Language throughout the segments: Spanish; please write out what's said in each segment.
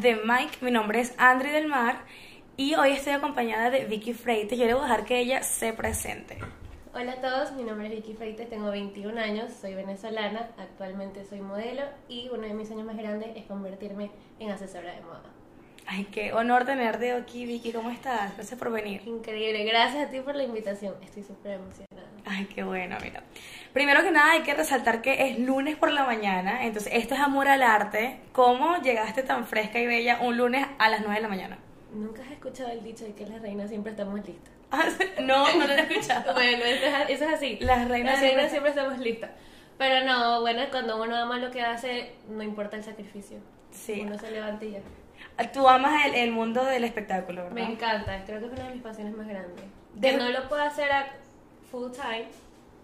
de Mike. Mi nombre es Andri del Mar y hoy estoy acompañada de Vicky Freites. Yo le voy a dejar que ella se presente. Hola a todos, mi nombre es Vicky Freites, tengo 21 años, soy venezolana, actualmente soy modelo y uno de mis sueños más grandes es convertirme en asesora de moda. Ay, qué honor tenerte aquí, Vicky. ¿Cómo estás? Gracias por venir. Increíble, gracias a ti por la invitación. Estoy súper emocionada. Ay, qué bueno, mira. Primero que nada hay que resaltar que es lunes por la mañana, entonces esto es amor al arte. ¿Cómo llegaste tan fresca y bella un lunes a las 9 de la mañana? ¿Nunca has escuchado el dicho de que las reinas siempre estamos listas? Ah, no, no lo he escuchado. bueno, eso es, eso es así. Las reinas Las siempre- reinas siempre estamos listas. Pero no, bueno, cuando uno ama lo que hace, no importa el sacrificio. Sí. Uno se levanta y ya. Tú amas el, el mundo del espectáculo, ¿verdad? Me encanta, creo que es una de mis pasiones más grandes. De- Que no lo puedo hacer a full time,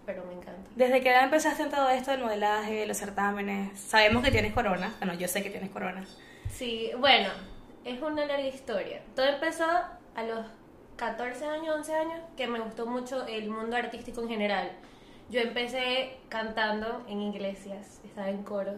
pero me encanta. Desde que empezaste en todo esto del modelaje, los certámenes, sabemos que tienes corona. Bueno, yo sé que tienes corona. Sí, bueno, es una larga historia. Todo empezó a los 14 años, 11 años, que me gustó mucho el mundo artístico en general. Yo empecé cantando en iglesias, estaba en coros.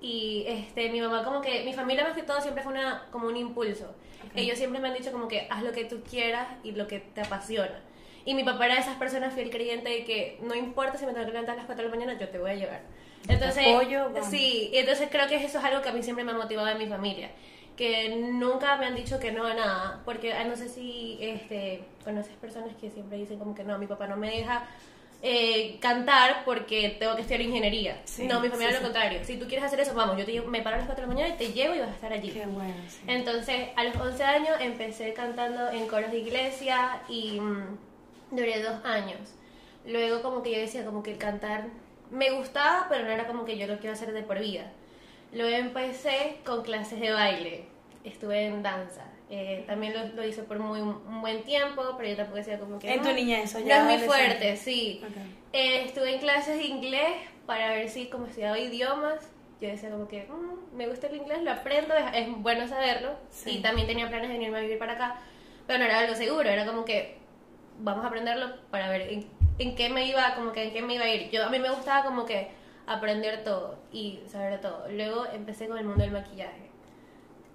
Y este, mi mamá como que, mi familia más que todo siempre fue una, como un impulso. Ellos siempre me han dicho como que haz lo que tú quieras y lo que te apasiona. Y mi papá era de esas personas fiel creyente de que no importa si me tengo que levantar a las 4 de la mañana, yo te voy a llevar. Entonces, apoyo, sí, y entonces creo que eso es algo que a mí siempre me ha motivado en mi familia. Que nunca me han dicho que no a nada. Porque ah, no sé si este, conoces personas que siempre dicen como que no, mi papá no me deja eh, cantar porque tengo que estudiar ingeniería. Sí, no, mi familia sí, es lo sí. contrario. Si tú quieres hacer eso, vamos, yo te llevo- me paro a las 4 de la mañana y te llevo y vas a estar allí. Qué bueno. Entonces, a los 11 años empecé cantando en coros de iglesia y mm, duré dos años. Luego como que yo decía como que el cantar me gustaba, pero no era como que yo lo quiero hacer de por vida. Luego empecé con clases de baile. Estuve en danza. Eh, también lo, lo hice por muy un buen tiempo, pero yo tampoco decía como que... En tu "Mm, niñez, o No ya es muy adolescente". fuerte, sí. Eh, estuve en clases de inglés para ver si como estudiaba idiomas, yo decía como que "Mm, me gusta el inglés, lo aprendo, es, es bueno saberlo. Sí. Y también tenía planes de venirme a vivir para acá, pero no era algo seguro, era como que vamos a aprenderlo para ver en, en qué me iba, como que en qué me iba a ir. Yo a mí me gustaba como que aprender todo y saber todo. Luego empecé con el mundo del maquillaje.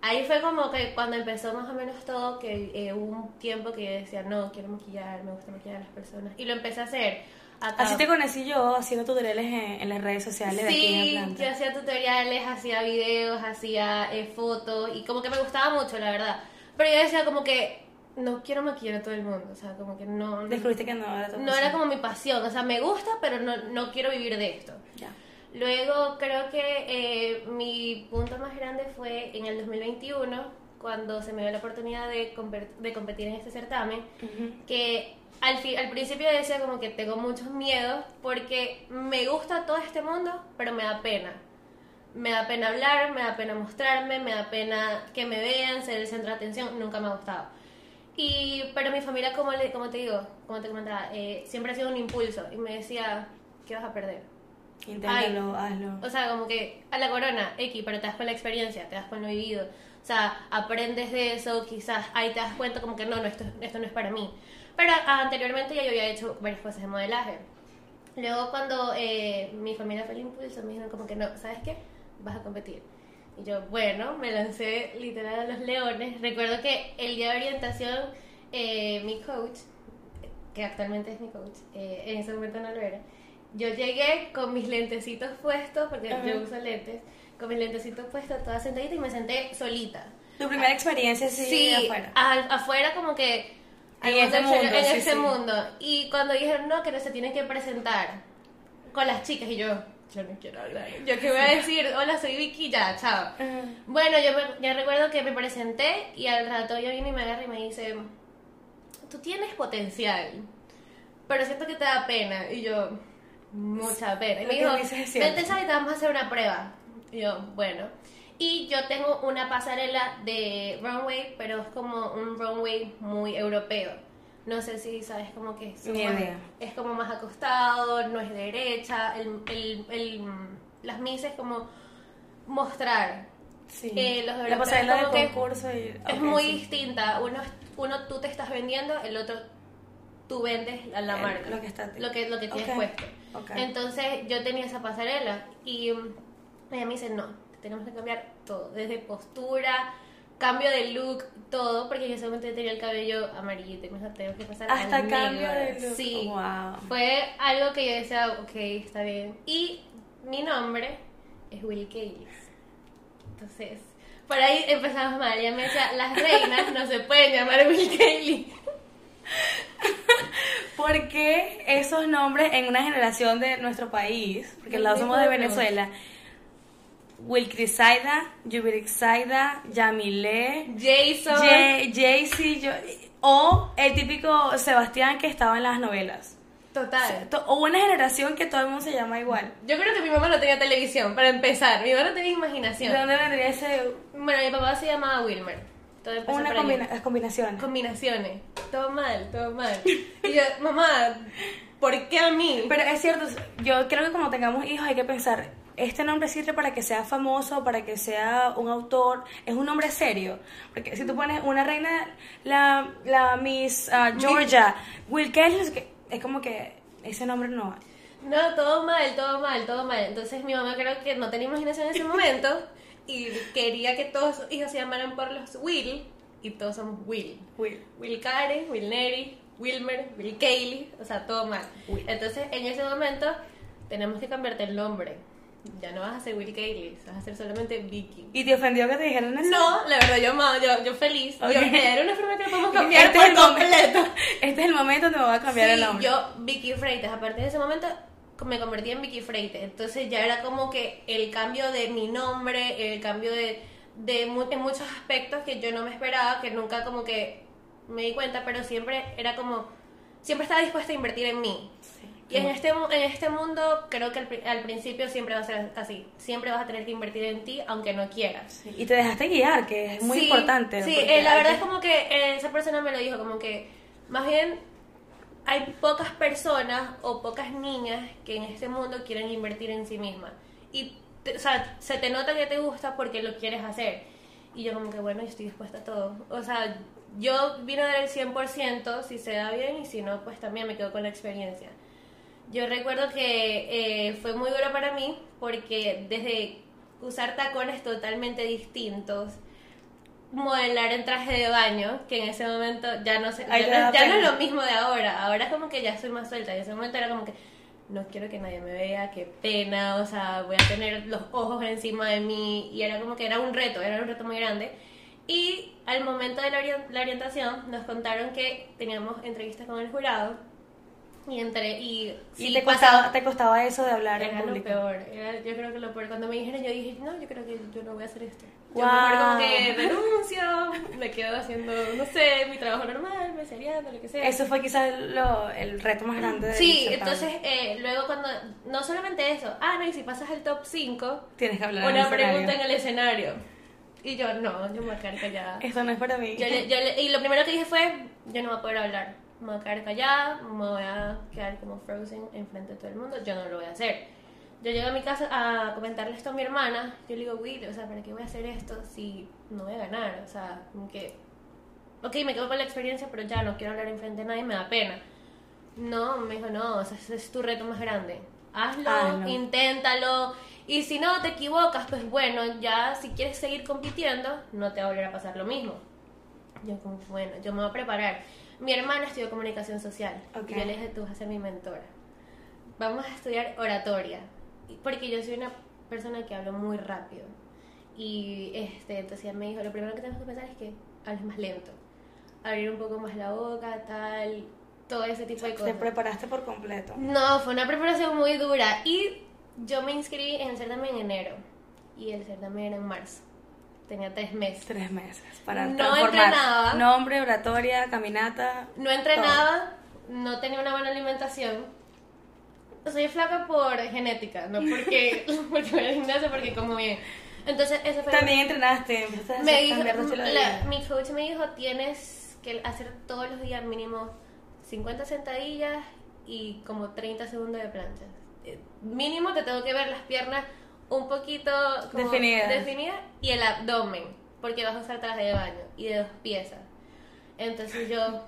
Ahí fue como que cuando empezó más o menos todo, que eh, hubo un tiempo que yo decía, no, quiero maquillar, me gusta maquillar a las personas. Y lo empecé a hacer. Acá. Así te conocí yo haciendo tutoriales en, en las redes sociales de aquí en Sí, yo hacía tutoriales, hacía videos, hacía eh, fotos y como que me gustaba mucho, la verdad. Pero yo decía como que no quiero maquillar a todo el mundo, o sea, como que no... Descubriste que no era tu No pasión. era como mi pasión, o sea, me gusta, pero no, no quiero vivir de esto. Luego creo que eh, mi punto más grande fue en el 2021, cuando se me dio la oportunidad de, competir en este certamen, que al principio decía como que tengo muchos miedos porque me gusta todo este mundo, pero me da pena. Me da pena hablar, me da pena mostrarme, me da pena que me vean, ser el centro de atención, nunca me ha gustado. Y, pero mi familia, como, le, como te digo, como te comentaba, eh, siempre ha sido un impulso y me decía, ¿qué vas a perder? Inténtalo, hazlo. O sea, como que a la corona, X, pero te das con la experiencia, te das con lo vivido. O sea, aprendes de eso, quizás ahí te das cuenta como que no, no esto, esto no es para mí. Pero ah, anteriormente ya yo había hecho varias cosas de modelaje. Luego cuando eh, mi familia fue el impulso, me dijeron como que no, ¿sabes qué? Vas a competir. Y yo, bueno, me lancé literal a los leones. Recuerdo que el día de orientación, eh, mi coach, que actualmente es mi coach, eh, en ese momento no lo era, yo llegué con mis lentecitos puestos, porque Ajá. yo uso lentes, con mis lentecitos puestos, toda sentadita y me senté solita. Tu primera experiencia sí, afuera. al- afuera como que En ese mundo mundo, en sí, ese sí. mundo. Y cuando dijeron no, que no se tienen que presentar con las chicas y yo, yo no quiero hablar. Yo que voy a decir, hola, soy Vicky, ya, chao. Ajá. Bueno, yo me, ya recuerdo que me presenté y al rato yo vine y me agarra y me dice, tú tienes potencial, pero siento que te da pena. Y yo, mucha pena. Y me dijo, es vente, te vamos a hacer una prueba. Y yo, bueno. Y yo tengo una pasarela de runway, pero es como un runway muy europeo. No sé si sabes como que es, como- es como más acostado, no es derecha, el, el, el, las mises como mostrar. Sí. Eh, los la europeos pasarela de como que concurso y... Es ok, muy sí. distinta. Uno, uno tú te estás vendiendo, el otro tú vendes a la El- marca. lo que está- lo que, lo que tienes Ok, puesto. ok. Entonces yo tenía esa pasarela y mm, ella me dice, no, tenemos que cambiar todo, desde postura cambio de look, todo, porque yo tenía el cabello amarillito y me dijo, tengo que pasar Hasta al cambio negro". de look. Sí. Wow. Fue algo que yo decía, ok, está bien. Y mi nombre es Will Kaylis. Entonces, por ahí empezamos mal. Ella me decía, las reinas no se pueden llamar Will Kaylis. ¿Por qué esos nombres en una generación de nuestro país? Porque los somos de Venezuela. Wilcrisaida, Yubirixaida, Yamile, Jason. Jay- Jaycee, o el típico Sebastián que estaba en las novelas. Total. To- O una generación que todo el mundo se llama igual. Yo creo que mi mamá no tenía televisión, para empezar. Mi mamá no tenía imaginación. ¿De dónde vendría ese Bueno, mi papá se llamaba Wilmer. Todo empezó una por combina- combinación? Combinaciones. Todo mal, todo mal. Y yo, mamá, ¿por qué a mí? Pero es cierto, yo creo que como tengamos hijos hay que pensar, este nombre sirve para que sea famoso, para que sea un autor, es un nombre serio. Porque si tú pones una reina, la, la Miss ah, Georgia, Will Kelly, es como que ese nombre no. No, todo mal, todo mal, todo mal. Entonces mi mamá creo que no tenía imaginación en ese momento y quería que todos sus hijos se llamaran por los Will y todos somos Will. Will. Will Karen, Will Neri, Wilmer, Will Kaylee, o sea, todo mal. Will. Entonces en ese momento tenemos que cambiarte el nombre. Ya no vas a ser Will Kaylee, vas a ser solamente Vicky. ¿Y te ofendió que te dijeran eso? No, la verdad yo yo, yo feliz. Ok. Yo, era una forma que lo podemos cambiar Este por es, el momento, completo. este es el momento donde me voy a cambiar Sí, el nombre. yo, Vicky Freites, a partir de ese momento me convertí en Vicky Freites. Entonces ya era como que el cambio de mi nombre, el cambio de, de en muchos aspectos que yo no me esperaba, que nunca como que me di cuenta, pero siempre era como, siempre estaba dispuesta a invertir en mí. Sí. Y en este, en este mundo creo que al, al principio siempre va a ser así. Siempre vas a tener que invertir en ti aunque no quieras. Sí, Y te dejaste guiar, que es muy Sí, importante. Sí, eh, la verdad que- es como que eh, esa persona me lo dijo, como que más bien hay pocas personas o pocas niñas que en este mundo quieren invertir en sí mismas. Y, te- o sea, se te nota que te gusta porque lo quieres hacer. Y yo como que, bueno, yo estoy dispuesta a todo. O sea, yo vine a dar el 100%, si se da bien, y si no, pues también me quedo con la experiencia. Yo recuerdo que eh, fue muy duro para mí porque desde usar tacones totalmente distintos, modelar en traje de baño, que en ese momento ya no sé, te ya, no, ya no es lo mismo de ahora. Ahora es como que ya soy más suelta. En ese momento era como que no quiero que nadie me vea, qué pena, o sea, voy a tener los ojos encima de mí. Y era como que era un reto, era un reto muy grande. Y al momento de la, la orientación nos contaron que teníamos entrevistas con el jurado. Y entre y, te, pasaba- costaba, te costaba eso de hablar en era lo público. peor, era, yo creo que lo peor. Cuando me dijeron, yo dije, no, yo creo que yo no voy a hacer esto. Yo Wow. mejor como que renuncio, me quedo haciendo, no sé, mi trabajo normal, me seriando, lo que sea. Eso fue quizás lo- el reto más grande de Sí, entonces eh, luego cuando, no solamente eso, ah, no, y si pasas al top 5, Tienes que hablar en una pregunta en el escenario. Y yo, no, yo me voy a quedar callada. Esto no es para mí. Yo yo y lo primero que dije fue, yo no voy a poder hablar, me voy a quedar callada, me voy a quedar como frozen enfrente de todo el mundo, yo no lo voy a hacer. Yo llego a mi casa a comentarle esto a mi hermana, yo le digo, Will, o sea, ¿para qué voy a hacer esto si no voy a ganar? O sea, como que, ok, me quedo con la experiencia, pero ya no quiero hablar enfrente de nadie, me da pena. No, me dijo, no, o sea, ese es tu reto más grande. Hazlo, no. inténtalo. Y si no te equivocas, pues bueno, ya si quieres seguir compitiendo, no te va a volver a pasar lo mismo. Yo como, bueno, yo me voy a preparar. Mi hermana estudió comunicación social. Ok. Y yo le dije, tú vas a ser mi mentora. Vamos a estudiar oratoria. Porque yo soy una persona que hablo muy rápido. Y este, entonces ella me dijo, lo primero que tenemos que pensar es que hables más lento. Abrir un poco más la boca, tal, todo ese tipo de Te cosas. preparaste por completo. No, fue una preparación muy dura. Y yo me inscribí en el certamen en enero. Y el certamen era en marzo. Tenía tres meses. Tres meses para No transformar entrenaba. nombre, oratoria, caminata. No entrenaba, no tenía una buena alimentación. Soy flaca por genética, no porque, porque voy al gimnasio, porque como bien. Entonces, eso fue. También entrenaste, empezaste me dijo, la- mi coach me dijo: tienes que hacer todos los días mínimo 50 sentadillas y como 30 segundos de planchas. Eh, Mínimo te tengo que ver las piernas un poquito como Definidas. definidas y el abdomen, porque vas a usar traje de baño y de dos piezas. Entonces yo,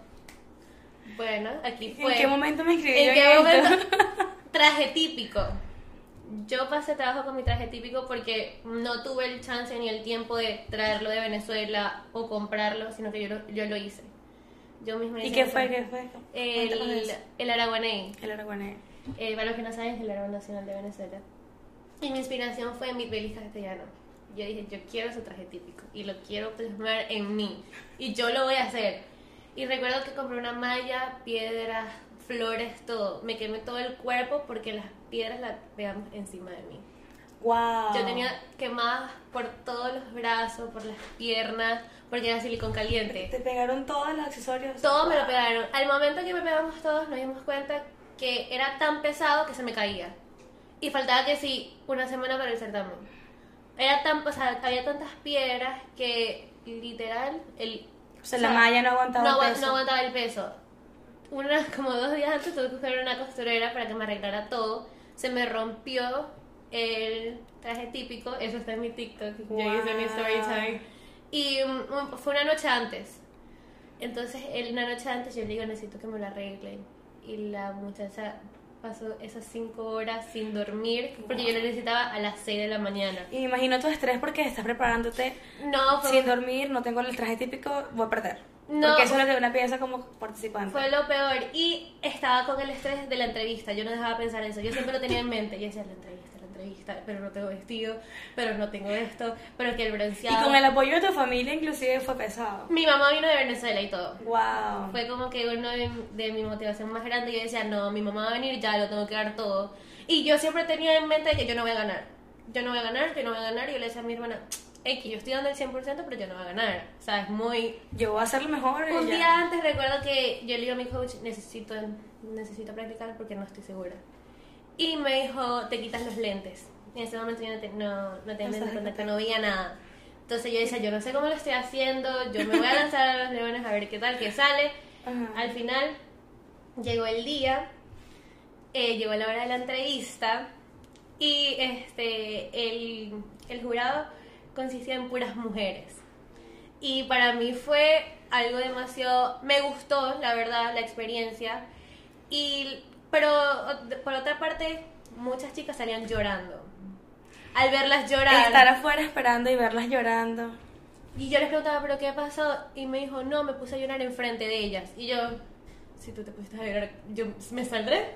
bueno, aquí fue. ¿En qué momento me inscribí yo ¿En qué esto? momento? Traje típico. yo pasé trabajo con mi traje típico porque no tuve el chance ni el tiempo de traerlo de Venezuela o comprarlo, sino que yo lo, yo lo hice. Yo misma ¿Y hice qué eso. fue? ¿Qué fue? El, el araguaney. El araguané. Eh, para los que no saben, es el árbol nacional de Venezuela. Y mi inspiración fue mi Belis castellano. Yo dije, yo quiero ese traje típico y lo quiero plasmar en mí. Y yo lo voy a hacer. Y recuerdo que compré una malla, piedras, flores, todo. Me quemé todo el cuerpo porque las piedras las pegan encima de mí. Wow. Yo tenía quemadas por todos los brazos, por las piernas, porque era silicón caliente. Te pegaron todos los accesorios. Todo me lo pegaron. Al momento que me pegamos todos, nos dimos cuenta que era tan pesado que se me caía. Y faltaba que sí, una semana para el certamen. Era tan, o sea, había tantas piedras que literal el O sea, la malla no aguantaba no, el peso. no aguantaba el peso. Una, como dos días antes tuve que buscar una costurera para que me arreglara todo. Se me rompió el traje típico, eso está en mi TikTok, yo hice mi story Wow. time. Y mm, fue una noche antes. Entonces, el- una noche antes yo le digo, necesito que me lo arreglen. Y la muchacha pasó esas cinco horas sin dormir porque yo lo necesitaba a las 6 de la mañana. Y me imagino tu estrés porque estás preparándote No, fue, sin dormir, no tengo el traje típico, voy a perder. No. Porque eso es lo que una piensa como participante. Fue lo peor. Y estaba con el estrés de la entrevista. Yo no dejaba pensar eso. Yo siempre lo tenía en mente. Yo decía, la entrevista, Pero no tengo vestido. Pero no tengo esto. Pero que el Y bronceado. con el apoyo de tu familia inclusive fue pesado. Mi mamá vino de Venezuela y todo. Wow. Fue como que uno de, de mi motivación más grande. Yo decía, no, mi mamá va a venir, ya lo tengo que dar todo. Y yo siempre tenía en mente que yo no voy a ganar. Yo no voy a ganar, yo no voy a ganar. Y yo le decía a mi hermana, X, yo estoy dando el 100%, pero yo no voy a ganar. O sea, es muy Yo voy a hacer lo mejor. y Un ya. día antes recuerdo que yo le digo a mi coach, necesito, necesito practicar porque no estoy segura. Y me dijo, te quitas los lentes. Y en ese momento yo no, te- no, no tenía lentes de contacto, no veía nada. Entonces yo decía, yo no sé cómo lo estoy haciendo, yo me voy a lanzar a los leones a ver qué tal, qué sale. Ajá. Al final llegó el día, eh, llegó la hora de la entrevista y este el, el jurado consistía en puras mujeres. Y para mí fue algo demasiado... Me gustó, la verdad, la experiencia. Y, pero por otra parte, muchas chicas salían llorando. Al verlas llorar... Estar afuera esperando y verlas llorando. Y yo les preguntaba, ¿pero qué pasó? Y me dijo, no, me puse a llorar enfrente de ellas. Y yo, si tú te pusiste a llorar, yo me saldré.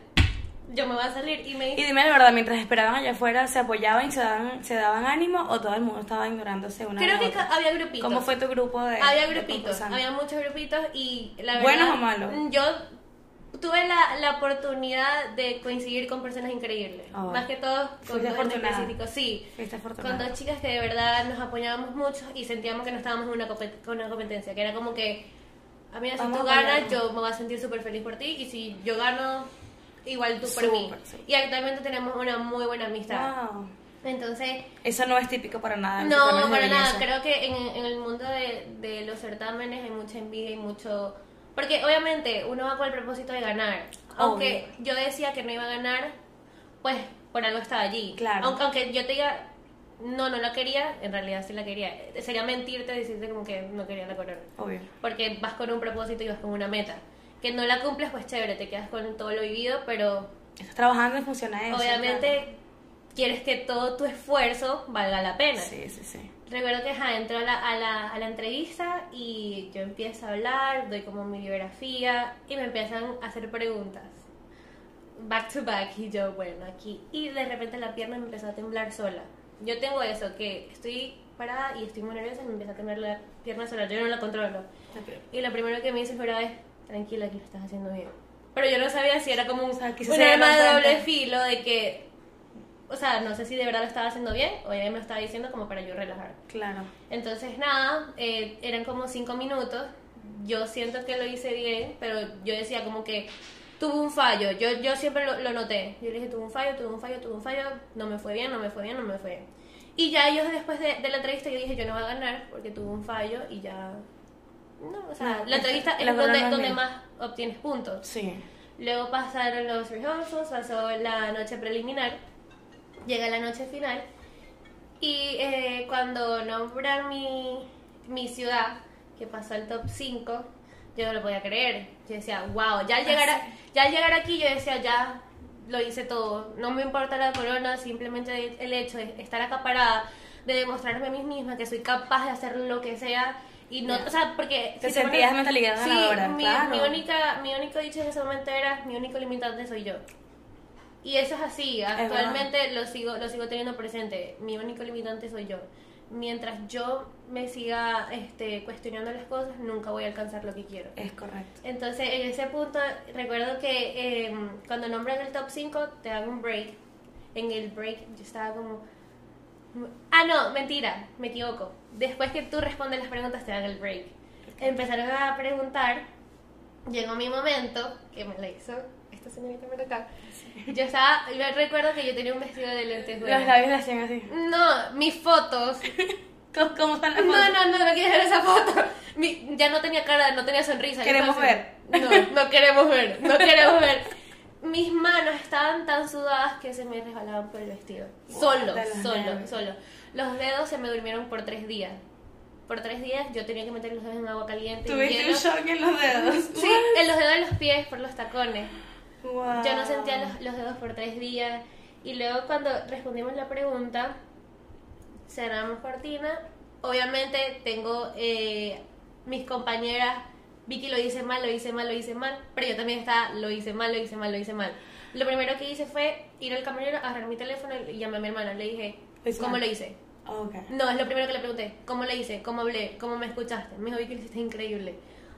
Yo me voy a salir. Y me Y dijo, dime la verdad, mientras esperaban allá afuera, ¿se apoyaban y se daban, se daban ánimo o todo el mundo estaba ignorándose una creo que otra? había grupitos. ¿Cómo fue tu grupo de Había de grupitos, concursantes? había muchos grupitos y la verdad... ¿Buenos o malos? Yo tuve la, la oportunidad de coincidir con personas increíbles. Ah, Más que todo con dos en afortunada. específico, sí. Con dos chicas que de verdad nos apoyábamos mucho y sentíamos que no estábamos en una, con una competencia, que era como que, a mí si Vamos tú ganas, yo me voy a sentir súper feliz por ti y si yo gano, igual tú por mí. Y actualmente tenemos una muy buena amistad. Wow. Entonces, Eso no es típico para nada. no, para nada. Creo que en, en el mundo de, de los certámenes hay mucha envidia y mucho... Porque obviamente uno va con el propósito de ganar. Aunque yo decía que no iba a ganar, pues por algo estaba allí. Claro. Aunque, aunque yo te diga, no, no la quería, en realidad sí la quería. Sería mentirte decirte como que no quería la corona. Obvio. Porque vas con un propósito y vas con una meta. Que no la cumples, pues chévere, te quedas con todo lo vivido, pero Estás trabajando en función a eso. obviamente quieres que todo tu esfuerzo valga la pena. Sí, sí, sí. Recuerdo que ajá, entró a la, a, la, a la entrevista y yo empiezo a hablar, doy como mi biografía y me empiezan a hacer preguntas. Back to back y yo, bueno, aquí. Y de repente la pierna me empezó a temblar sola. Yo tengo eso, que estoy parada y estoy muy nerviosa y me empieza a temblar la pierna sola. Yo no la controlo. Y lo primero que me dice jurado es, tranquila, que lo estás haciendo bien. Pero yo no sabía si era como un, sea, quizás un arma de doble filo de que, o sea, no sé si de verdad lo estaba haciendo bien o ella me lo estaba diciendo como para yo relajar. Claro. Entonces, nada, eh, eran como cinco minutos. Yo siento que lo hice bien, pero yo decía como que tuve un fallo. Yo, yo siempre lo, lo noté. Yo le dije, tuve un fallo, tuve un fallo, tuve un fallo. No me fue bien, no me fue bien, no me fue bien. Y ya yo después de, de la entrevista yo dije, yo no voy a ganar porque tuve un fallo y ya... No, o sea, No, la entrevista la es donde, es donde mía. más obtienes puntos. Sí. Luego pasaron los rehearsals, pasó la noche preliminar, llega la noche final y eh, cuando nombran mi, mi ciudad, que pasó al top 5, yo no lo podía creer. Yo decía, wow, ya al llegar, a- ya al llegar aquí yo decía, ya lo hice todo. No me importa la corona, simplemente el hecho de estar acá parada, de demostrarme a mí misma que soy capaz de hacer lo que sea. Y no, o sea, porque... Te si te sentías pones- mentalidad Sí, ganadora, mi, claro. mi única, mi único dicho en ese momento era, mi único limitante soy yo. Y eso es así, actualmente lo sigo, lo sigo teniendo presente. Mi único limitante soy yo. Mientras yo me siga este, cuestionando las cosas, nunca voy a alcanzar lo que quiero. Es correcto. Entonces, en ese punto, recuerdo que eh, cuando nombran el top 5, te dan un break. En el break, yo estaba como. Ah, no, mentira, me equivoco. Después que tú respondes las preguntas, te dan el break. Empezaron a preguntar. Llegó mi momento, que me la hizo esta señorita por acá. Yo estaba. Yo recuerdo que yo tenía un vestido de Los lentejuelas. labios le hacían así. No, mis fotos. ¿Cómo, cómo están las No, fotos? no, no, no quieres ver esa foto. Mi- ya no tenía cara, no tenía sonrisa. Queremos así. No, no queremos ver, no queremos ver. Mis manos estaban tan sudadas que se me resbalaban por el vestido. Solo, los solo, nervios. solo. Los dedos se me durmieron por tres días. Por tres días yo tenía que meter los dedos en agua caliente. Tuviste un shock en los dedos. Sí, en los dedos de los pies por los tacones. Wow. Yo no sentía los, los dedos por tres días. Y luego cuando respondimos la pregunta, cerramos cortina. Obviamente tengo eh, mis compañeras, Vicky lo hice mal, lo hice mal, lo hice mal, pero yo también estaba, lo hice mal, lo hice mal, lo hice mal. Lo primero que hice fue ir al camarero, agarrar mi teléfono y llamé a mi hermana. Le dije, ¿cómo lo hice? Ok. No, es lo primero que le pregunté. ¿Cómo le hice? ¿Cómo hablé? ¿Cómo me escuchaste? Me dijo, Vicky, lo hiciste increíble.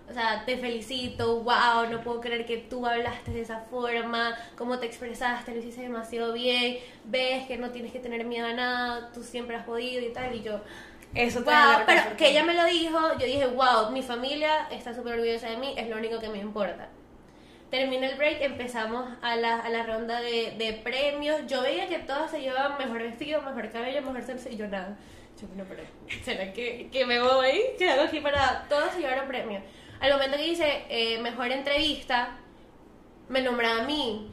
O sea, te felicito, wow, no puedo creer que tú hablaste de esa forma, cómo te expresaste, lo hiciste demasiado bien, ves que no tienes que tener miedo a nada, tú siempre has podido y tal, y yo, Eso wow, pero que ella me lo dijo, yo dije, wow, mi familia está súper orgullosa de mí, es lo único que me importa. Termina el break, empezamos a la, a la ronda de, de premios. Yo veía que todas se llevaban mejor vestido, mejor cabello, mejor censo y yo nada. Yo, bueno, pero ¿será que, que me voy? ¿Qué hago aquí para...? Todos se llevaron premios. Al momento que hice eh, mejor entrevista, me nombraba a mí.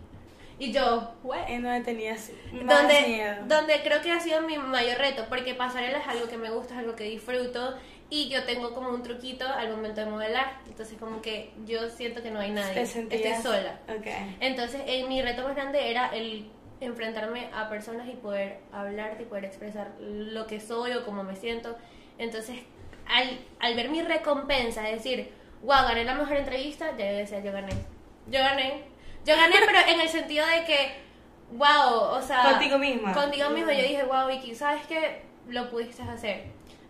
Y yo, "What?". En donde tenías más donde, miedo. donde creo que ha sido mi mayor reto, porque pasarela es algo que me gusta, es algo que disfruto y yo tengo como un truquito al momento de modelar, entonces como que yo siento que no hay nadie, estoy sola. Ok. Entonces eh, mi reto más grande era el enfrentarme a personas y poder hablarte y poder expresar lo que soy o cómo me siento. Entonces al, al ver mi recompensa, decir, wow, gané la mejor entrevista, ya yo decía, yo gané. Yo gané. Yo gané, pero en el sentido de que, wow, o sea... Contigo misma. Contigo misma, yo dije, wow, Vicky, ¿sabes qué? Lo pudiste hacer.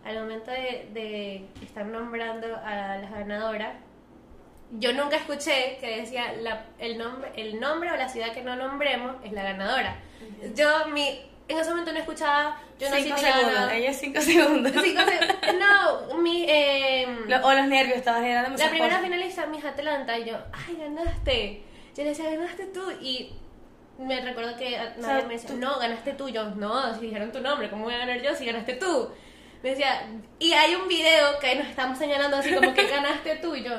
Al momento de, de estar nombrando a las ganadoras, yo nunca escuché que decía la- el, nombre, el nombre o la ciudad que no nombremos es la ganadora. Yo mi, en ese momento no escuchaba, yo no cinco segundos. Ella cinco segundos. Cinco se- no, mi, eh, Lo- o los nervios, estabas era la primera cosas. finalista, mis Atlanta, y yo, ay, ganaste. Yo le decía, ganaste tú. Y me recuerdo que sea, nadie me decía, tú- no, ganaste tú. Yo, no, si dijeron tu nombre, ¿cómo voy a ganar yo si ganaste tú? Me decía, y hay un video que nos estamos señalando así como que ganaste tú. Y yo,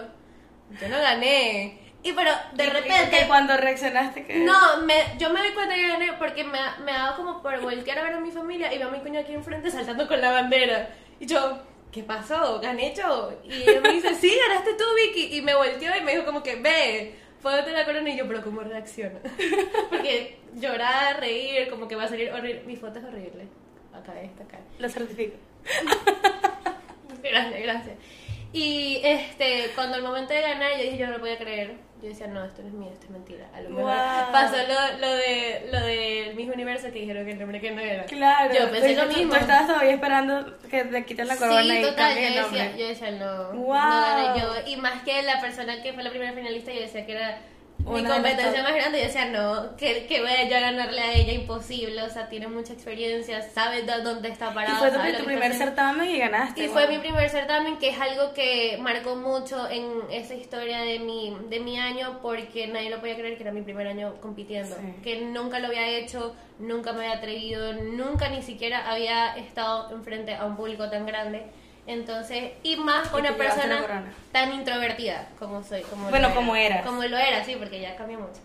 yo no gané. Y pero de Y- repente. cuando reaccionaste que No, me, yo me doy cuenta que gané porque me, ha- me dado como por voltear a ver a mi familia y veo a mi cuñado aquí enfrente saltando con la bandera. Y yo, ¿qué pasó? ¿Gané yo? Y ella me dice, sí, ganaste tú, Vicky. Y me volteó y me dijo como que, ve, póngate la corona. Y yo, pero ¿cómo reacciona? porque llorar, reír, como que va a salir horrible. Mi foto es horrible. Acá esta, acá. lo certifico. Gracias, gracias. Y este, cuando el momento de ganar, yo dije, yo no lo podía creer. Yo decía, no, esto no es mío, esto es mentira. A lo mejor Wow. pasó lo, lo de lo de Miss Universo que dijeron que el nombre que no era. Claro. Yo pensé lo mismo. Tú estabas todavía esperando que te quiten la corona sí, y total, cambien el yo nombre. decía, yo decía, no, Wow. no gané yo. Y más que la persona que fue la primera finalista, yo decía que era mi competencia más grande. Yo decía, no, que, que voy a yo ganarle a ella, imposible. O sea, tiene mucha experiencia, sabe de dónde está Y parada. fue tu, primer certamen y ganaste. Y fue mi primer certamen, que es algo que marcó mucho en esa historia de mi, de mi año, porque nadie lo podía creer que era mi primer año compitiendo. Sí. Que nunca lo había hecho, nunca me había atrevido, nunca ni siquiera había estado enfrente a un público tan grande. Entonces, y más una persona tan introvertida como soy. Como Bueno, lo como eras. Como lo era, sí, porque ya cambió mucho.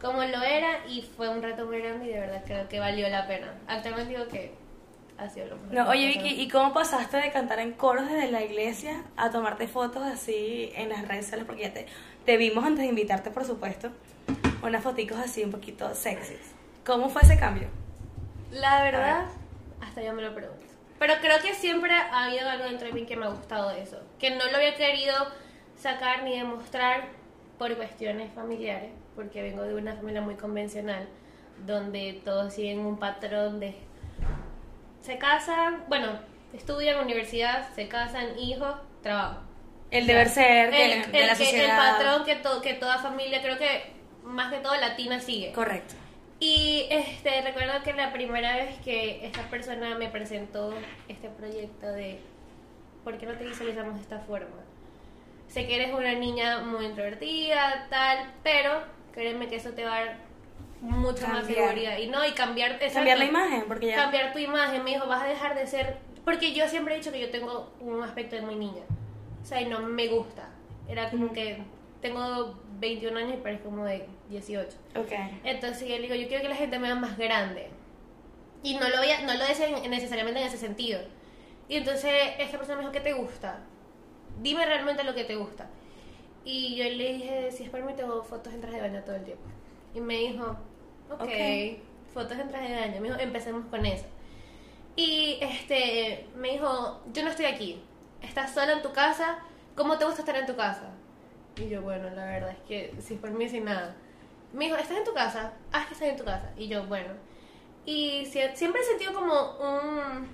Como lo era, y fue un reto muy grande y de verdad creo que valió la pena. Actualmente digo que ha sido lo mejor. No, oye Vicky. ¿y cómo pasaste de cantar en coros desde la iglesia a tomarte fotos así en las redes sociales? Porque ya te, te vimos antes de invitarte, por supuesto. unas foticos así un poquito sexys. ¿Cómo fue ese cambio? La verdad, hasta yo me lo pregunto. Pero creo que siempre ha habido algo dentro de mí que me ha gustado de eso. Que no lo había querido sacar ni demostrar por cuestiones familiares, porque vengo de una familia muy convencional, donde todos siguen un patrón de... Se casan, bueno, estudian universidad, se casan, hijos, trabajo. El deber ser de, El, de el la que- el sociedad. patrón que, to- que toda familia, creo que más que todo latina sigue. Correcto. Y este, recuerdo que la primera vez que esta persona me presentó este proyecto de ¿por qué no te visualizamos de esta forma? Sé que eres una niña muy introvertida, tal, pero créeme que eso te va a dar mucho más seguridad. Y no, y cambiar, Cambiar la imagen, porque ya... Cambiar tu imagen, me dijo, vas a dejar de ser... Porque yo siempre he dicho que yo tengo un aspecto de muy niña. O sea, y no me gusta. Era como que tengo 21 años y parezco como de 18. Ok. Entonces yo le digo, yo quiero que la gente me vea más grande. Y no lo, voy a- no lo decía en- necesariamente en ese sentido. Y entonces esta persona me dijo, ¿qué te gusta? Dime realmente lo que te gusta. Y yo le dije, si es por mí, tengo fotos en traje de baño todo el tiempo. Y me dijo, ok, Ok. fotos en traje de baño. Me dijo, empecemos con eso. Y este, me dijo, yo no estoy aquí. Estás sola en tu casa. ¿Cómo te gusta estar en tu casa? Y yo, bueno, la verdad es que si por mí, sin nada. Me dijo, ¿estás en tu casa? Ah, que estoy en tu casa. Y yo, bueno. Y sie- siempre he sentido como un,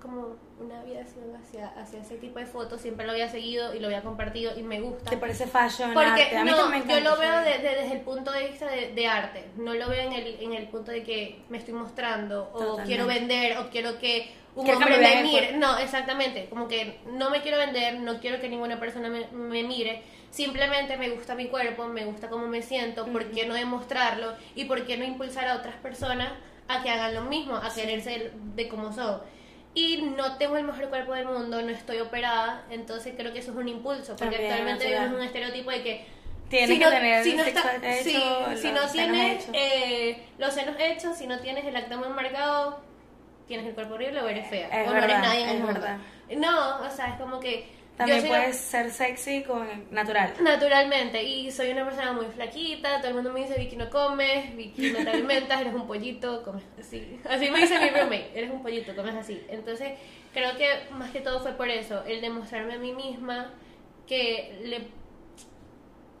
como una aviación hacia, hacia ese tipo de fotos. Siempre lo había seguido y lo había compartido y me gusta. ¿Te parece fashion? Porque arte? A mí no, me yo lo veo de- de- desde el punto de vista de, de arte. No lo veo en el, en el punto de que me estoy mostrando o Totalmente. quiero vender o quiero que un Quiero que hombre me vean me el mire. cuerpo. No, exactamente. Como que no me quiero vender, no quiero que ninguna persona me, me mire. Simplemente me gusta mi cuerpo, me gusta cómo me siento. ¿Por qué no demostrarlo? ¿Y por qué no impulsar a otras personas a que hagan lo mismo, a quererse de, de como son? Y no tengo el mejor cuerpo del mundo, no estoy operada, entonces creo que eso es un impulso, porque También, actualmente vivimos un estereotipo de que Tienes si que no, tener si no está- hecho, si los no tienes eh, los senos hechos, si no tienes el abdomen marcado, tienes el cuerpo horrible o eres fea. Es o no eres nadie en el mundo. verdad. No, o sea, es como que. También soy puedes ser sexy con natural. Naturalmente, y soy una persona muy flaquita, todo el mundo me dice, Vicky no comes, Vicky no te alimentas, eres un pollito, comes así. Así me dice mi roommate, eres un pollito, comes así. Entonces, creo que más que todo fue por eso, el demostrarme a mí misma que le...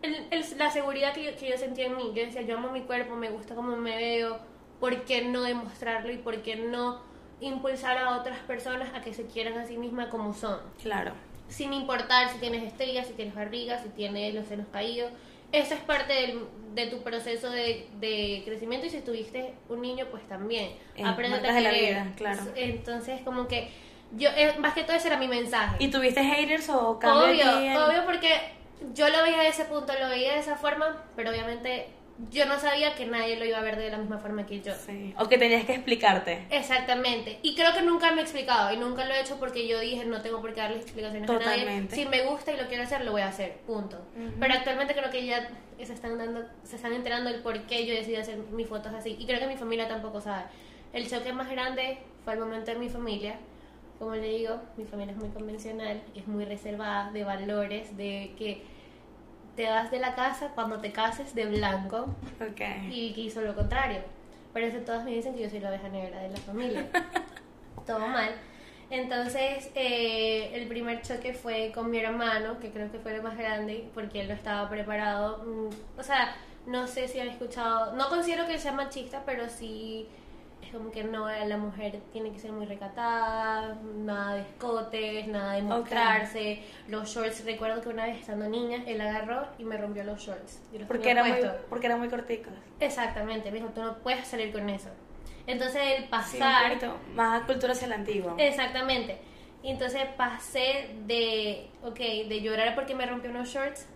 el- el- la seguridad que yo, que yo sentía en mí, yo decía, yo amo mi cuerpo, me gusta cómo me veo, ¿por qué no demostrarlo y por qué no impulsar a otras personas a que se quieran a sí mismas como son? Claro. Sin importar si tienes estrellas, si tienes barriga, si tienes los senos caídos. Eso es parte del- de tu proceso de, de crecimiento y si tuviste un niño, pues también. Aprende marcas a de la vida, claro. Entonces, como que yo, eh, más que todo ese era mi mensaje. ¿Y tuviste haters o cambio Obvio, obvio porque yo lo veía de ese punto, lo veía de esa forma, pero obviamente yo no sabía que nadie lo iba a ver de la misma forma que yo. Sí. O que tenías que explicarte. Exactamente. Y creo que nunca me he explicado y nunca lo he hecho porque yo dije no tengo por qué darle explicaciones a nadie. Si me gusta y lo quiero hacer, lo voy a hacer. Punto. Pero actualmente creo que ya se están dando, se están enterando el por qué yo decidí hacer mis fotos así. Y creo que mi familia tampoco sabe. El choque más grande fue el momento de mi familia. Como le digo, mi familia es muy convencional, es muy reservada de valores, de que te vas de la casa cuando te cases de blanco Ok. y que hizo lo contrario. Por eso todos me dicen que yo soy la oveja negra de la familia. Todo mal. Entonces, eh, el primer choque fue con mi hermano, que creo que fue lo más grande, porque él no estaba preparado. Mm, O sea, no sé si han escuchado, no considero que sea machista, pero sí como que no, la mujer tiene que ser muy recatada, nada de escotes, nada de mostrarse. Los shorts, recuerdo que una vez estando niña, él agarró y me rompió los shorts. los Porque era muy, porque era muy corticos. Exactamente, me dijo, tú no puedes salir con eso. Entonces el Sí, pasar... poquito más cultura hacia la antigua. exactamente. Entonces pasé de, ok, de llorar porque me rompió unos shorts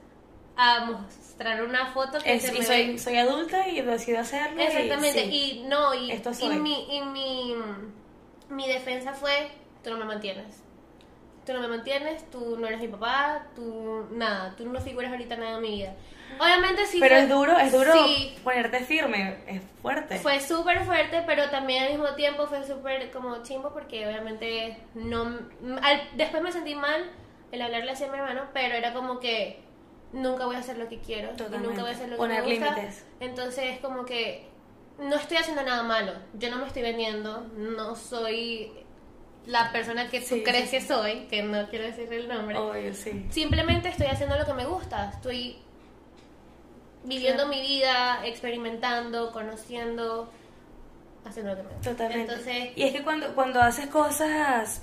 a mostrar una foto que Es- se y me soy, soy adulta y decido hacerlo. y Exactamente, sí. y no, y, Esto y soy. mi, y mi, mi defensa fue, tú no me mantienes. Tú no me mantienes, tú no eres mi papá, tú nada, tú no figuras ahorita nada en mi vida. Obviamente sí Pero fue- es duro, es duro sí, ponerte firme, es fuerte. fue súper fuerte, pero también al mismo tiempo fue súper como chimbo porque obviamente no... al- después me sentí mal el hablarle así a mi hermano, pero era como que nunca voy a hacer lo que quiero, y nunca voy a hacer lo que Poner me gusta. límites. Entonces es como que no estoy haciendo nada malo, yo no me estoy vendiendo, no soy la persona que tú Sí, crees sí, que soy, que no quiero decir el nombre. Obvio, sí. Simplemente estoy haciendo lo que me gusta, estoy viviendo Claro. mi vida, experimentando, conociendo, haciendo lo que me gusta. Totalmente. Entonces, y es que cuando, cuando haces cosas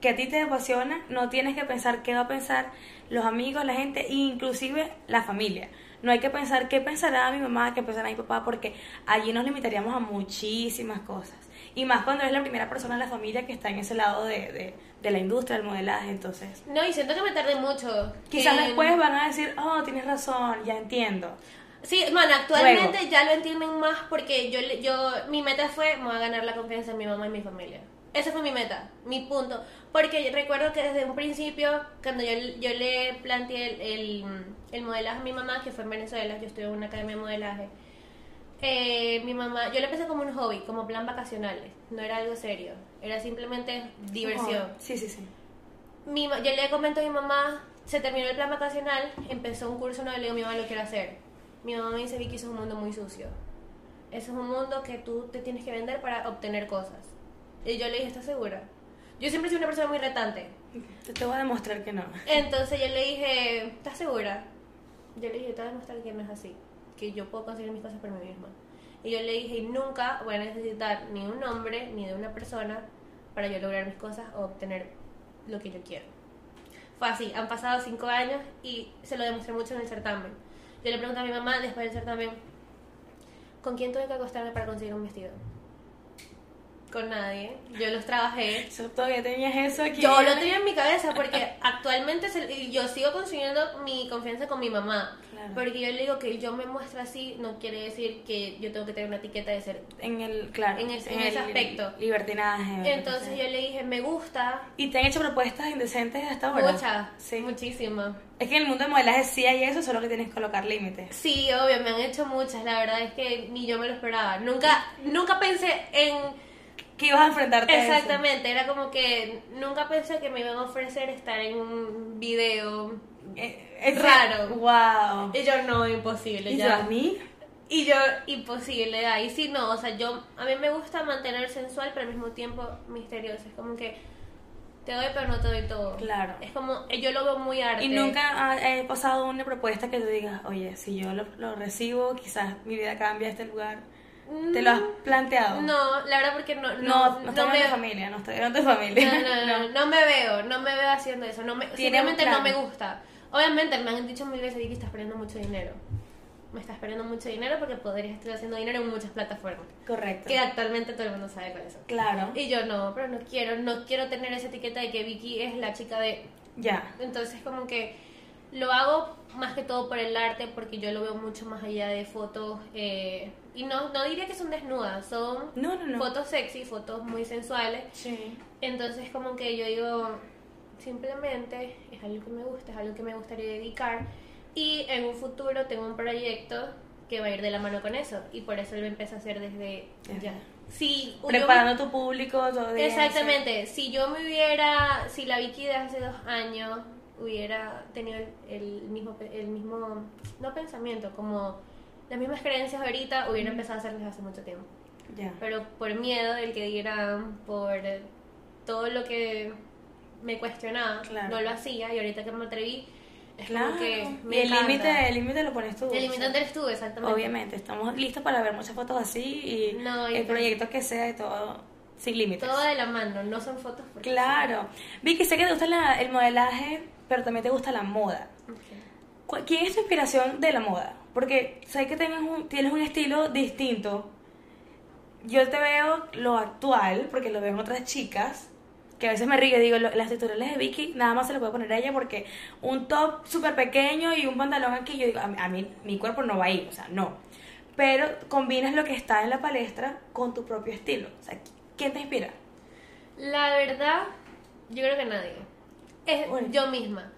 que a ti te apasionan, no tienes que pensar qué va a pensar los amigos, la gente, inclusive la familia. No hay que pensar qué pensará mi mamá, qué pensará mi papá, porque allí nos limitaríamos a muchísimas cosas. Y más cuando eres la primera persona en la familia que está en ese lado de, de, de la industria, del modelaje, entonces... no, y siento que me tardé mucho. Quizás en- después van a decir, oh, tienes razón, ya entiendo. Sí, bueno, actualmente Luego. ya lo entienden más porque yo, yo, mi meta fue, me voy a ganar la confianza de mi mamá y mi familia. Ese fue mi meta, mi punto. Porque recuerdo que desde un principio, cuando yo, yo le planteé el, el, el modelaje a mi mamá, que fue en Venezuela, yo estuve en una academia de modelaje, eh, mi mamá, yo le empecé como un hobby, como plan vacacional, no era algo serio, era simplemente diversión. Oh, sí, sí, sí. Mi, yo le comento a mi mamá, se terminó el plan vacacional, empezó un curso nuevo le digo, mi mamá lo quiero hacer. Mi mamá me dice, Vicky, eso es un mundo muy sucio. Eso es un mundo que tú te tienes que vender para obtener cosas. Y yo le dije, ¿estás segura? Yo siempre he sido una persona muy retante. Te, te voy a demostrar que no. Entonces yo le dije, ¿estás segura? Yo le dije, te voy a demostrar que no es así. Que yo puedo conseguir mis cosas por mí misma. Y yo le dije, nunca voy a necesitar ni un hombre ni de una persona para yo lograr mis cosas o obtener lo que yo quiero. Fue así, han pasado cinco años y se lo demostré mucho en el certamen. Yo le pregunté a mi mamá después del certamen, ¿con quién tuve que acostarme para conseguir un vestido? Con nadie. Yo los trabajé. Eso, todavía tenías eso aquí. Yo lo tenía en mi cabeza porque actualmente se- yo sigo construyendo mi confianza con mi mamá. Claro. Porque yo le digo que yo me muestro así, no quiere decir que yo tengo que tener una etiqueta de ser. En el, claro. En ese- en ese aspecto. Libertinaje. Entonces yo le dije, me gusta. ¿Y te han hecho propuestas indecentes hasta ahora? Muchas, Sí. muchísimas. Es que en el mundo del modelaje sí hay eso, solo que tienes que colocar límites. Sí, obvio, me han hecho muchas. La verdad es que ni yo me lo esperaba. Nunca, nunca pensé en Que ibas a enfrentarte a eso. Exactamente, era como que nunca pensé que me iban a ofrecer estar en un video Eh, es Raro. Wow. y yo no, imposible, ¿Y ya. a mí? Y yo, imposible, ahí sí no, o sea, yo, a mí me gusta mantener sensual, pero al mismo tiempo misterioso, es como que te doy pero no te doy todo. Claro. Es como, yo lo veo muy arte. Y nunca he pasado una propuesta que tú digas, oye, si yo lo, lo recibo, quizás mi vida cambia a este lugar. ¿Te lo has planteado? Mm, No, la verdad porque no, No, no, no, me, en tu familia, no estoy tu familia. no, no, no, no me veo, no me veo haciendo eso, no me, simplemente no me gusta. Obviamente me han dicho mil veces que estás perdiendo mucho dinero. Me estás perdiendo mucho dinero porque podrías estar haciendo dinero en muchas plataformas. Correcto. Que actualmente todo el mundo sabe cuáles son. Claro. Y yo no, pero no quiero, no quiero tener esa etiqueta de que Vicky es la chica de... Ya. Entonces como que lo hago más que todo por el arte porque yo lo veo mucho más allá de fotos eh, y no, no diría que son desnudas, son No, no, no. fotos sexy, fotos muy sensuales. Sí. Entonces como que yo digo, simplemente es algo que me gusta, es algo que me gustaría dedicar y en un futuro tengo un proyecto que va a ir de la mano con eso y por eso lo empecé a hacer desde ya. Sí, yo- Preparando tu público, audiencia. Exactamente, si yo me hubiera, si la Vicky de hace dos años hubiera tenido el, el mismo, el mismo, no pensamiento, como las mismas creencias ahorita, hubiera empezado a hacer desde hace mucho tiempo. Ya. Pero por miedo del que dirán, por eh, todo lo que me cuestionaba, Claro. no lo hacía y ahorita que me atreví, es Claro. como que y me el encanta. límite, el límite lo pones tú. o El sea, limitante eres tú, exactamente. Obviamente, estamos listos para ver muchas fotos así y No, y el proyecto que sea y todo sin límites. Todo de la mano, no son fotos porque Claro. Vicky, sé que te gusta la- el modelaje, pero también te gusta la moda. Ok. ¿Cu- ¿Quién es tu inspiración de la moda? Porque sé que tienes un, tienes un estilo distinto. Yo te veo lo actual, porque lo veo en otras chicas, que a veces me río y digo, lo- las tutoriales de Vicky nada más se lo puede poner a ella porque un top súper pequeño y un pantalón aquí, yo digo, a a mí mi cuerpo no va ahí, o sea, no. Pero combinas lo que está en la palestra con tu propio estilo. O sea, ¿quién te inspira? La verdad, yo creo que nadie. Es Bueno. yo misma.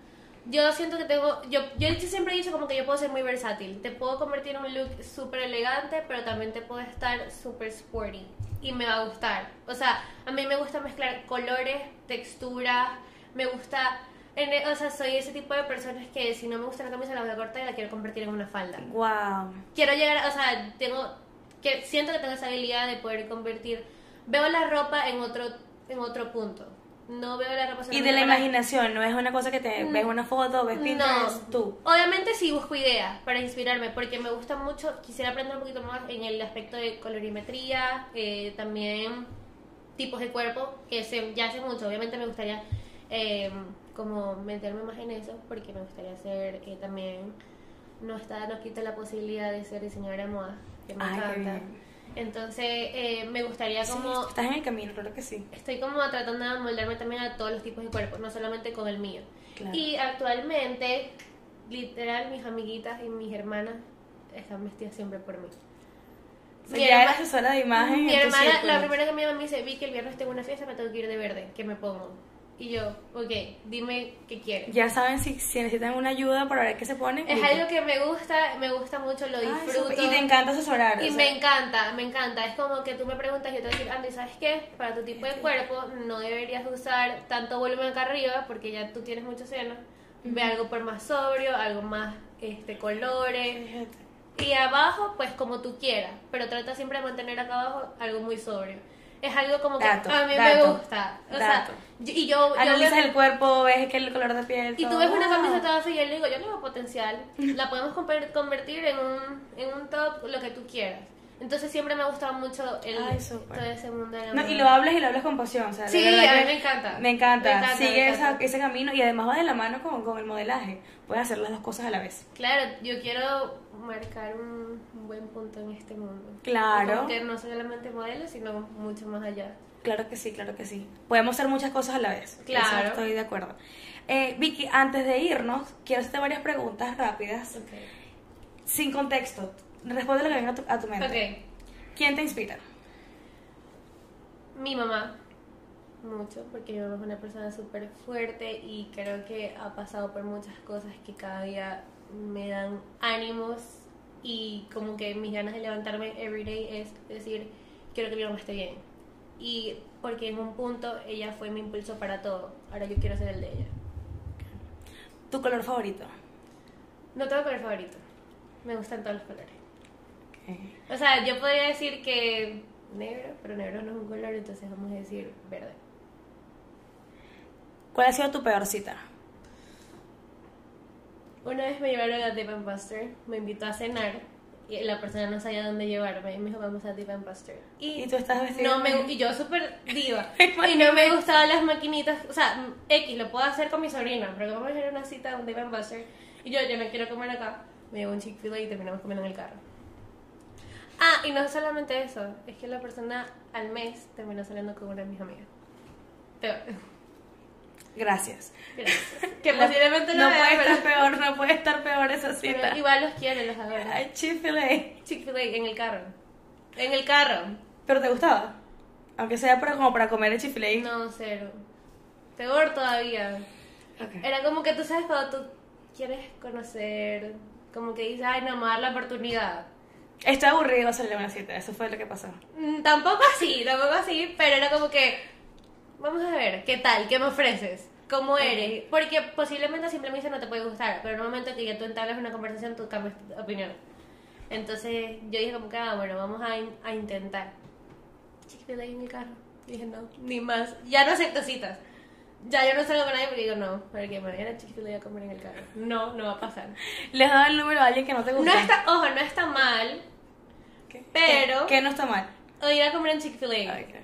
Yo siento que tengo. Yo, yo siempre he dicho como que yo puedo ser muy versátil. Te puedo convertir en un look súper elegante, pero también te puedo estar súper sporty. Y me va a gustar. O sea, a mí me gusta mezclar colores, texturas. Me gusta En e- o sea, soy ese tipo de personas que si no me gusta la camisa la voy a cortar y la quiero convertir en una falda. Wow. Quiero llegar, o sea, tengo, que siento que tengo esa habilidad de poder convertir, veo la ropa en otro, en otro punto. No veo la ropa Y de la imaginación, no es una cosa que te ves una foto, ves Pinterest, no. tú. Obviamente sí busco ideas para inspirarme, porque me gusta mucho, quisiera aprender un poquito más en el aspecto de colorimetría, eh, también tipos de cuerpo, que se, ya sé mucho, obviamente me gustaría eh, como meterme más en eso, porque me gustaría hacer eh, también, no está, no quita la posibilidad de ser diseñadora de moda, que me Ay, qué encanta. bien. Entonces eh, me gustaría Sí, como estás en el camino, claro que sí. estoy como tratando de moldarme también a todos los tipos de cuerpos, no solamente con el mío. Claro. Y actualmente, literal, mis amiguitas y mis hermanas están vestidas siempre por mí. O sea, ya herma- eres asesora de imagen. mi hermana, la primera que me llama me dice, vi que el viernes tengo una fiesta, me tengo que ir de verde, ¿qué me pongo? Y yo, ok, dime qué quieres. Ya saben si, si necesitan una ayuda para ver qué se ponen. Es algo que me gusta, me gusta mucho, lo disfruto. y te encanta asesorar. Y o sea, me encanta, me encanta. Es como que tú me preguntas y yo te voy a decir, Andy, ¿sabes qué? Para tu tipo de cuerpo no deberías usar tanto volumen acá arriba porque ya tú tienes mucho seno. Ve algo por más sobrio, algo más este colores. Fíjate. Y abajo, pues como tú quieras. Pero trata siempre de mantener acá abajo algo muy sobrio. Es algo como que Dato, a mí me gusta. O dato. sea, y yo... yo Analizas veo- el cuerpo, ves que el color de piel. y tú ves una Wow. camisa toda fea y yo le digo, yo veo potencial. La podemos conver- convertir en un, en un top, lo que tú quieras. Entonces siempre me ha gustado mucho el, Ay, súper. todo ese mundo de la No, y lo hablas y lo hablas con pasión. O sea, Sí, a mí me encanta. Me encanta. Me encanta, Sigue me esa- encanta. ese camino y además va de la mano con, con el modelaje. Puedes hacer las dos cosas a la vez. Claro, yo quiero marcar un, buen punto en este mundo. Claro. Como que no solamente modelo, sino mucho más allá. Claro que sí, claro que sí. Podemos hacer muchas cosas a la vez. Claro. Eso estoy de acuerdo. Eh, Vicky, antes de irnos, quiero hacerte varias preguntas rápidas, sin contexto. Responde lo que venga a tu, a tu mente. Ok. ¿Quién te inspira? Mi mamá, mucho, porque mi mamá es una persona súper fuerte y creo que ha pasado por muchas cosas que cada día me dan ánimos y como que mis ganas de levantarme every day es decir, quiero que mi mamá esté bien. Y porque en un punto ella fue mi impulso para todo, ahora yo quiero ser el de ella. ¿Tu color favorito? No tengo color favorito, me gustan todos los colores. O sea, yo podría decir que negro, pero negro no es un color, entonces vamos a decir verde. ¿Cuál ha sido tu peor cita? Una vez me llevaron a Dave and Buster, me invitó a cenar y la persona no sabía dónde llevarme y me dijo vamos a Dave and Buster. ¿Y tú estás vestida No me, y yo súper diva. y no me gustaban las maquinitas, o sea, X, lo puedo hacer con mi sobrina, pero vamos a a una cita a un Dave and Buster y yo, yo no quiero comer acá, me llevo un Chick-fil-A y terminamos comiendo en el carro. Ah, y no solamente eso, es que la persona al mes terminó saliendo con una de mis amigas. Peor. Gracias. Gracias. Que La- posiblemente no vea, puede pero- estar peor, no puede estar peor esa pero cita. igual los quiero, los adoro. Ay, Chick-fil-A. Chick-fil-A en el carro. En el carro. ¿Pero te gustaba? Aunque sea para, como para comer el Chick-fil-A. No, cero. Peor todavía. Ok. Era como que tú sabes cuando tú quieres conocer, como que dices, ay, no, me va a dar la oportunidad. Está aburrido a una cita, eso fue lo que pasó. Mm, Tampoco así, tampoco así, pero era como que, vamos a ver, ¿qué tal? ¿Qué me ofreces? ¿Cómo eres? Porque posiblemente a simple vista no te puede gustar, pero en un momento que ya tú entablas una conversación, tú cambias de opinión. Entonces yo dije como que, ah, bueno, vamos a, in- a intentar. Chick-fil-A en mi carro. Y dije, no, ni más. Ya no acepto citas. Ya yo no salgo con nadie porque digo, no, para que me vayan a Chick-fil-A a comer en el carro. No, no va a pasar. Les daba el número a alguien que no te No gusta. está, ojo, no está mal ¿Qué? pero- ¿Qué, qué no está mal? o ir a comer en Chick-fil-A. Ay, qué-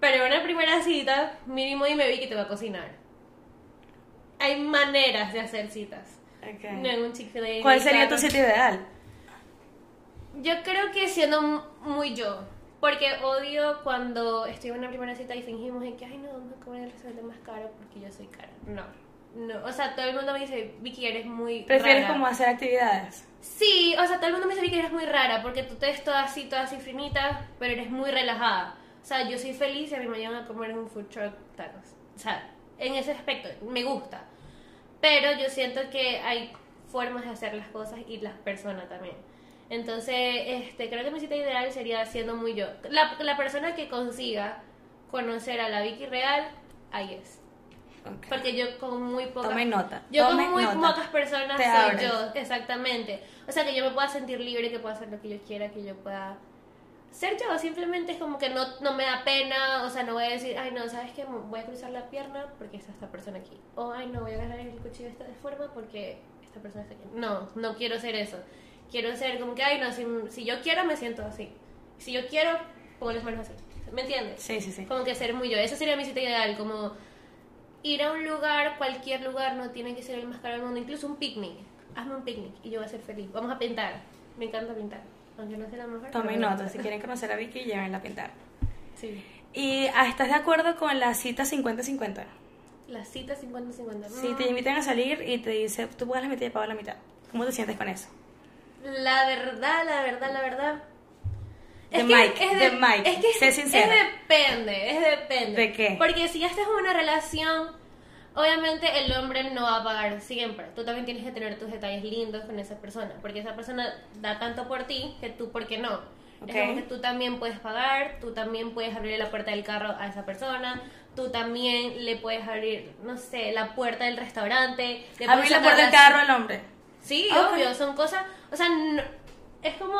Pero en una primera cita, mínimo dime vi que te va a cocinar. Hay maneras de hacer citas. ok. No en un Chick-fil-A. ¿Cuál sería tu sitio ideal? Yo creo que siendo muy yo. Porque odio cuando estoy en una primera cita y fingimos en que, ay, no, vamos a comer en el restaurante más caro porque yo soy cara. No. No, o sea, todo el mundo me dice, Vicky, eres muy ¿Prefieres rara. como hacer actividades? Sí, o sea, todo el mundo me dice que eres muy rara porque tú te ves toda así, toda así finita, pero eres muy relajada. O sea, yo soy feliz y a mí me llevan a comer en un food truck tacos. O sea, en ese aspecto, me gusta. Pero yo siento que hay formas de hacer las cosas y las personas también. Entonces, este, creo que mi cita ideal sería siendo muy yo. La, la persona que consiga conocer a la Vicky real, ahí es. Porque yo con muy pocas... Tomen nota, Yo con muy nota. pocas personas Te soy abres. yo, exactamente. O sea, que yo me pueda sentir libre, que pueda hacer lo que yo quiera, que yo pueda ser yo. Simplemente es como que no, no me da pena, o sea, no voy a decir, ay, no, ¿sabes qué? Voy a cruzar la pierna porque está esta persona aquí. O, ay, no, voy a agarrar el cuchillo de esta forma porque esta persona está aquí. No, no quiero ser eso. Quiero ser como que, ay, no, si, si yo quiero, me siento así. Si yo quiero, pongo las manos así. ¿Me entiendes? Sí, sí, sí. Como que ser muy yo. Eso sería mi cita ideal, como ir a un lugar, cualquier lugar, no tiene que ser el más caro del mundo, incluso un picnic. Hazme un picnic y yo voy a ser feliz. Vamos a pintar. Me encanta pintar. Aunque no sea la mejor. Tomen nota, si quieren conocer a Vicky, llévenla a pintar. Sí. ¿Y ah, estás de acuerdo con la cita 50-50? La cita 50-50. Si Mm, te invitan a salir y te dice, tú pagas la mitad y yo pago la mitad. ¿Cómo te sientes con eso? La verdad, la verdad, la verdad. De Mike, de Mike, Es que sé sincera. Es depende, es depende. ¿De qué? Porque si ya estás en una relación, obviamente el hombre no va a pagar siempre. Tú también tienes que tener tus detalles lindos con esa persona. Porque esa persona da tanto por ti que tú, ¿por qué no? Es como que tú también puedes pagar, tú también puedes abrirle la puerta del carro a esa persona, tú también le puedes abrir, no sé, la puerta del restaurante. Abrir la puerta del carro al hombre. Sí, obvio, son cosas, o sea, no- es como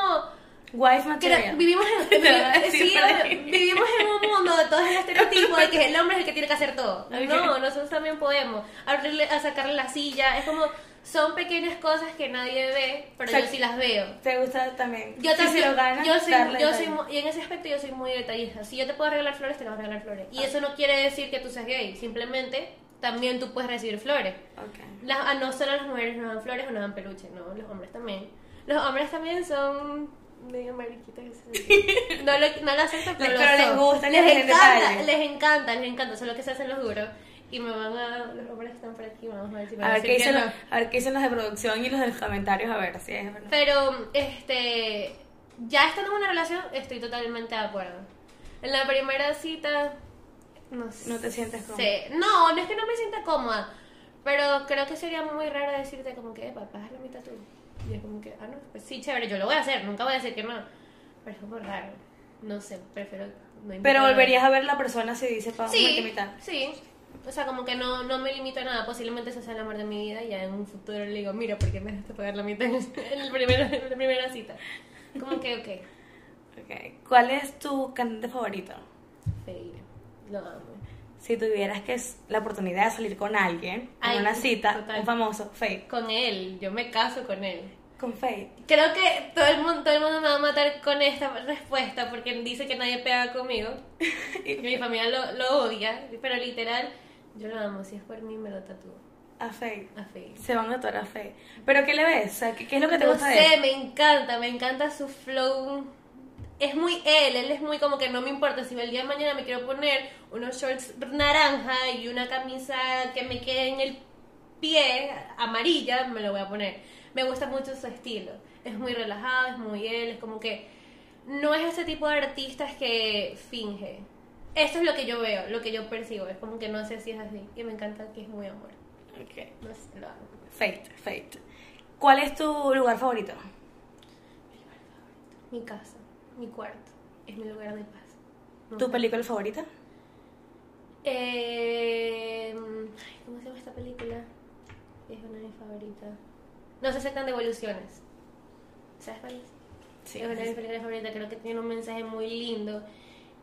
Wife material. vivimos en, sí, vivimos un mundo de todo el estereotipo de que el hombre es el que tiene que hacer todo. No, nosotros también podemos abrirle, a sacarle la silla, es como son pequeñas cosas que nadie ve, pero O sea, yo sí las veo. ¿Te gusta también? Yo Si también, se lo ganas, yo soy, yo soy y en ese aspecto yo soy muy detallista. Si yo te puedo regalar flores, te voy a regalar flores. Y eso no quiere decir que tú seas gay, simplemente también tú puedes recibir flores. Ok. Las, ah, no solo las mujeres nos dan flores o nos dan peluche, no, los hombres también. Los hombres también son medio mariquitas. No lo, no lo acepto, pero, pero les gusta, les les encanta, les encanta, les encanta, solo que se hacen los duros. Y me van a, los hombres están por aquí, vamos a ver si me A ver, qué dicen los, a ver qué dicen los de producción y los de los comentarios, a ver si es verdad. Pero, este, ya estando en una relación, estoy totalmente de acuerdo. En la primera cita, no sé. No te sientes cómoda. No, no es que no me sienta cómoda, pero creo que sería muy raro decirte como que, papá, haz la mitad tú. Y es como que, ah, no, pues sí, chévere, yo lo voy a hacer, nunca voy a decir que no. Pero es como raro. No sé, prefiero no Pero volverías a ver la persona si dice para Sí, mitad. sí. O sea, como que no, no me limito a nada. Posiblemente ese sea el amor de mi vida y ya en un futuro le digo, mira, ¿por qué me dejaste pagar la mitad en, en el primer- en la primera cita? Como que, ok, Ok. ¿Cuál es tu cantante favorito? Feire. Lo amo. Si tuvieras que la oportunidad de salir con alguien en Ay, una cita, total. un famoso, Faye. Con él, yo me caso con él. Con Faye. Creo que todo el mundo, todo el mundo me va a matar con esta respuesta porque dice que nadie pega conmigo. Y mi familia lo, lo odia, pero literal, yo lo amo. Si es por mí, me lo tatúo. A Faye. A Feire. Se van a tatuar a Faye. ¿Pero qué le ves? ¿qué, qué es lo que te no gusta de sé, él? me encanta, me encanta su flow. Es muy él, él es muy como que no me importa si el día de mañana me quiero poner unos shorts naranja y una camisa que me quede en el pie amarilla, me lo voy a poner. Me gusta mucho su estilo. Es muy relajado, es muy él, es como que no es ese tipo de artistas que finge. Esto es lo que yo veo, lo que yo percibo. Es como que no sé si es así. Y me encanta que es muy amor. Ok. No sé, lo amo. Fate, Fate. ¿Cuál es tu lugar favorito? Mi casa, mi cuarto, es mi lugar de paz. ¿Tu Ujú. película favorita? Eh, ay, ¿Cómo se llama esta película? Es una de mis favoritas. No se aceptan devoluciones. ¿Sabes cuál es? Sí. es una de mis películas favoritas. Creo que tiene un mensaje muy lindo.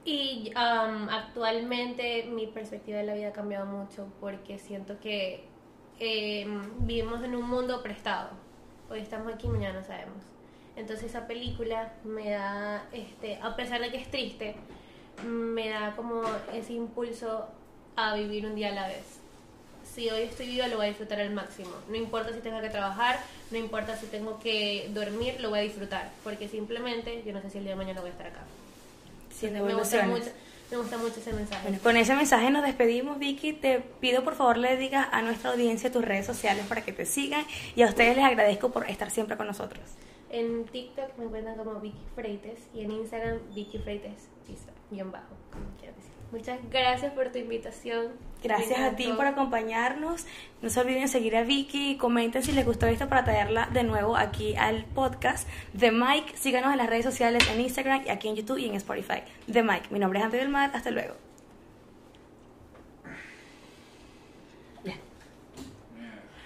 Y um, actualmente mi perspectiva de la vida ha cambiado mucho porque siento que eh, vivimos en un mundo prestado. Hoy estamos aquí, mañana no sabemos. Entonces esa película me da, este, a pesar de que es triste, me da como ese impulso a vivir un día a la vez. Si hoy estoy viva, lo voy a disfrutar al máximo. No importa si tengo que trabajar, no importa si tengo que dormir, lo voy a disfrutar. Porque simplemente, yo no sé si el día de mañana voy a estar acá. Sin me gusta mucho, me gusta mucho ese mensaje. Bueno, con ese mensaje nos despedimos, Vicky. Te pido por favor le digas a nuestra audiencia tus redes sociales para que te sigan y a ustedes les agradezco por estar siempre con nosotros. En TikTok me encuentran como Vicky Freites y en Instagram Vicky Freites, piso, guion bajo, como quieras decir. Muchas gracias por tu invitación. Gracias a ti por acompañarnos. No se olviden seguir a Vicky. Comenten si les gustó esto para traerla de nuevo aquí al podcast de Mike. Síganos en las redes sociales, en Instagram, y aquí en YouTube y en Spotify. De Mike. Mi nombre es Antonio del Mar. Hasta luego.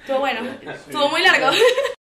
Estuvo bueno. Estuvo muy largo.